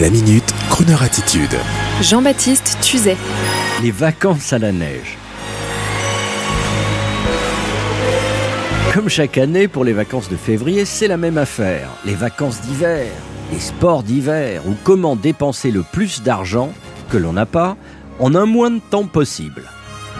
La minute, Kroneur attitude. Jean-Baptiste Tuzet. Les vacances à la neige. Comme chaque année, pour les vacances de février, c'est la même affaire. Les vacances d'hiver, les sports d'hiver, ou comment dépenser le plus d'argent que l'on n'a pas en un moins de temps possible.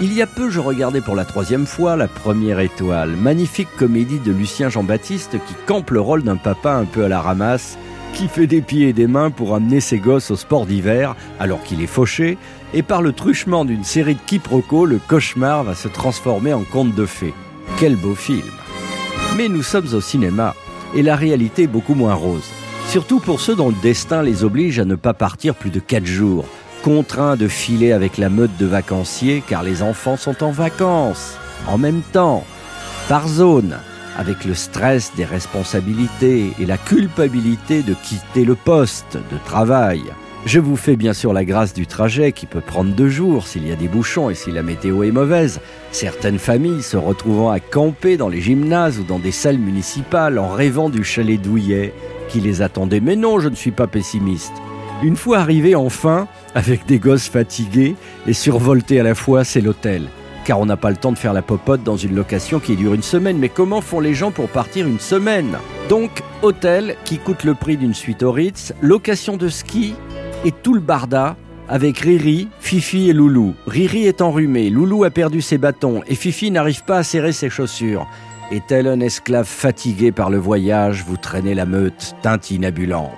Il y a peu, je regardais pour la troisième fois La Première Étoile, magnifique comédie de Lucien Jean-Baptiste qui campe le rôle d'un papa un peu à la ramasse, qui fait des pieds et des mains pour amener ses gosses au sport d'hiver alors qu'il est fauché, et par le truchement d'une série de quiproquos, le cauchemar va se transformer en conte de fées. Quel beau film Mais nous sommes au cinéma, et la réalité est beaucoup moins rose. Surtout pour ceux dont le destin les oblige à ne pas partir plus de 4 jours, contraints de filer avec la meute de vacanciers car les enfants sont en vacances, en même temps, par zone, avec le stress des responsabilités et la culpabilité de quitter le poste de travail. Je vous fais bien sûr la grâce du trajet qui peut prendre deux jours s'il y a des bouchons et si la météo est mauvaise. Certaines familles se retrouvant à camper dans les gymnases ou dans des salles municipales en rêvant du chalet douillet qui les attendait. Mais non, je ne suis pas pessimiste. Une fois arrivé enfin, avec des gosses fatigués et survoltés à la fois, c'est l'hôtel. Car on n'a pas le temps de faire la popote dans une location qui dure une semaine. Mais comment font les gens pour partir une semaine? Donc, hôtel qui coûte le prix d'une suite au Ritz, location de ski et tout le barda avec Riri, Fifi et Loulou. Riri est enrhumé, Loulou a perdu ses bâtons et Fifi n'arrive pas à serrer ses chaussures. Et tel un esclave fatigué par le voyage, vous traînez la meute tintinabulante.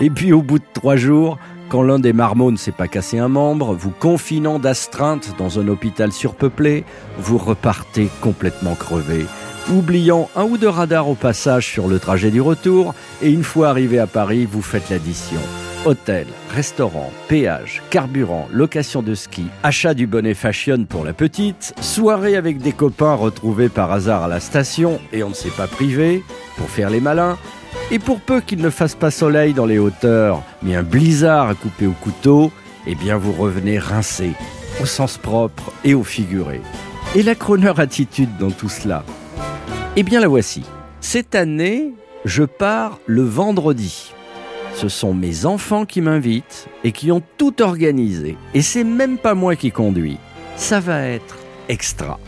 Et puis au bout de trois jours, quand l'un des marmots ne s'est pas cassé un membre, vous confinant d'astreinte dans un hôpital surpeuplé, vous repartez complètement crevé, oubliant un ou deux radars au passage sur le trajet du retour, et une fois arrivé à Paris, vous faites l'addition. Hôtel, restaurant, péage, carburant, location de ski, achat du bonnet fashion pour la petite, soirée avec des copains retrouvés par hasard à la station et on ne s'est pas privé pour faire les malins, et pour peu qu'il ne fasse pas soleil dans les hauteurs, mais un blizzard à couper au couteau, eh bien vous revenez rincé, au sens propre et au figuré. Et la croneur attitude dans tout cela? Eh bien la voici. Cette année, je pars le vendredi. Ce sont mes enfants qui m'invitent et qui ont tout organisé. Et c'est même pas moi qui conduis. Ça va être extra.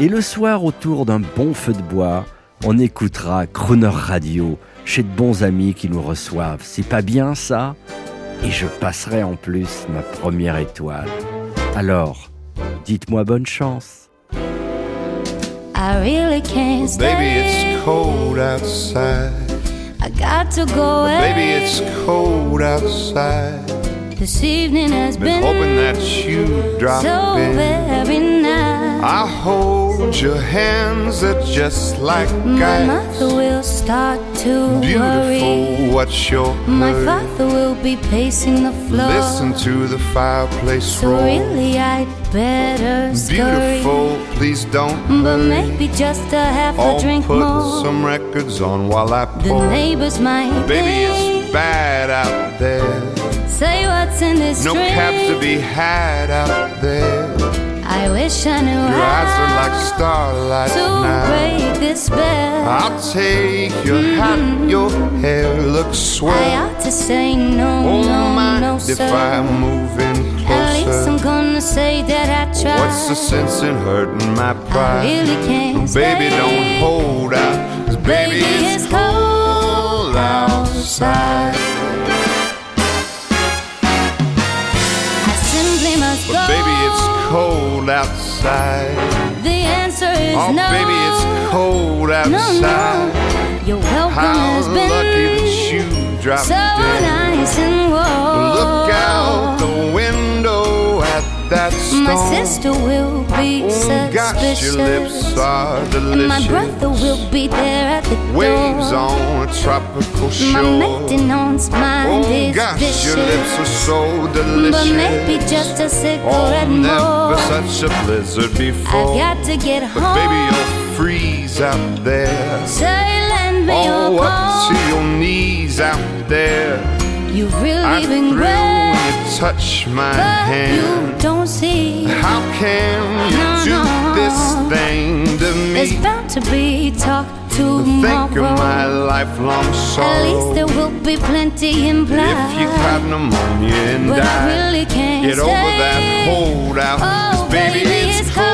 Et le soir, autour d'un bon feu de bois, on écoutera Crooner Radio chez de bons amis qui nous reçoivent. C'est pas bien ça? Et je passerai en plus ma première étoile. Alors, dites-moi bonne chance. I really can't stay. Baby, it's cold outside. I got to go away. Baby, it's cold outside. This evening has Been been, hoping that you drop so in. very nice. I hold your hands, they're just like My ice. mother will start to worry. Beautiful, what's your My hurry? father will be pacing the floor. Listen to the fireplace so roar. really, I'd better scurry. Beautiful, please don't But hurry. maybe just a half a I'll drink put more. some records on while I pour. the neighbors might Baby, it's bad out there. say what's in this No drink. cabs to be had out there. I wish I knew Your eyes are like starlight to now. break this spell. I'll take your mm-hmm. hat, your hair looks swell. I ought to say no, oh, Won't no, mind no, if sir. I move in At least I'm gonna say that I tried. What's the sense in hurting my pride? I really can't Baby, stay. don't hold out. 'cause baby, it's cold outside. I simply must But go. baby, it's cold outside. The answer is Oh, no. baby, it's cold no, outside. no. Your welcome How has been lucky that you dropped so in. nice and warm. That storm. My sister will be Oh gosh, your lips are and my brother will be there at the Waves door. on a tropical My shore. maintenance mind Oh is gosh, vicious. your lips are so delicious. But maybe just a cigarette Oh, never more. such a blizzard I before. got to get But home. baby, you'll freeze out there. Say, lend me Oh, your up to your knees out there. You've I really thrill been great, you touch my but hand. you don't see. How can you No, do no. this thing to me? It's bound to be talk Think of my lifelong lifelong At least there will be plenty implied. If you caught pneumonia and but I really can't get over that hold out. Oh, baby, it's cold. cold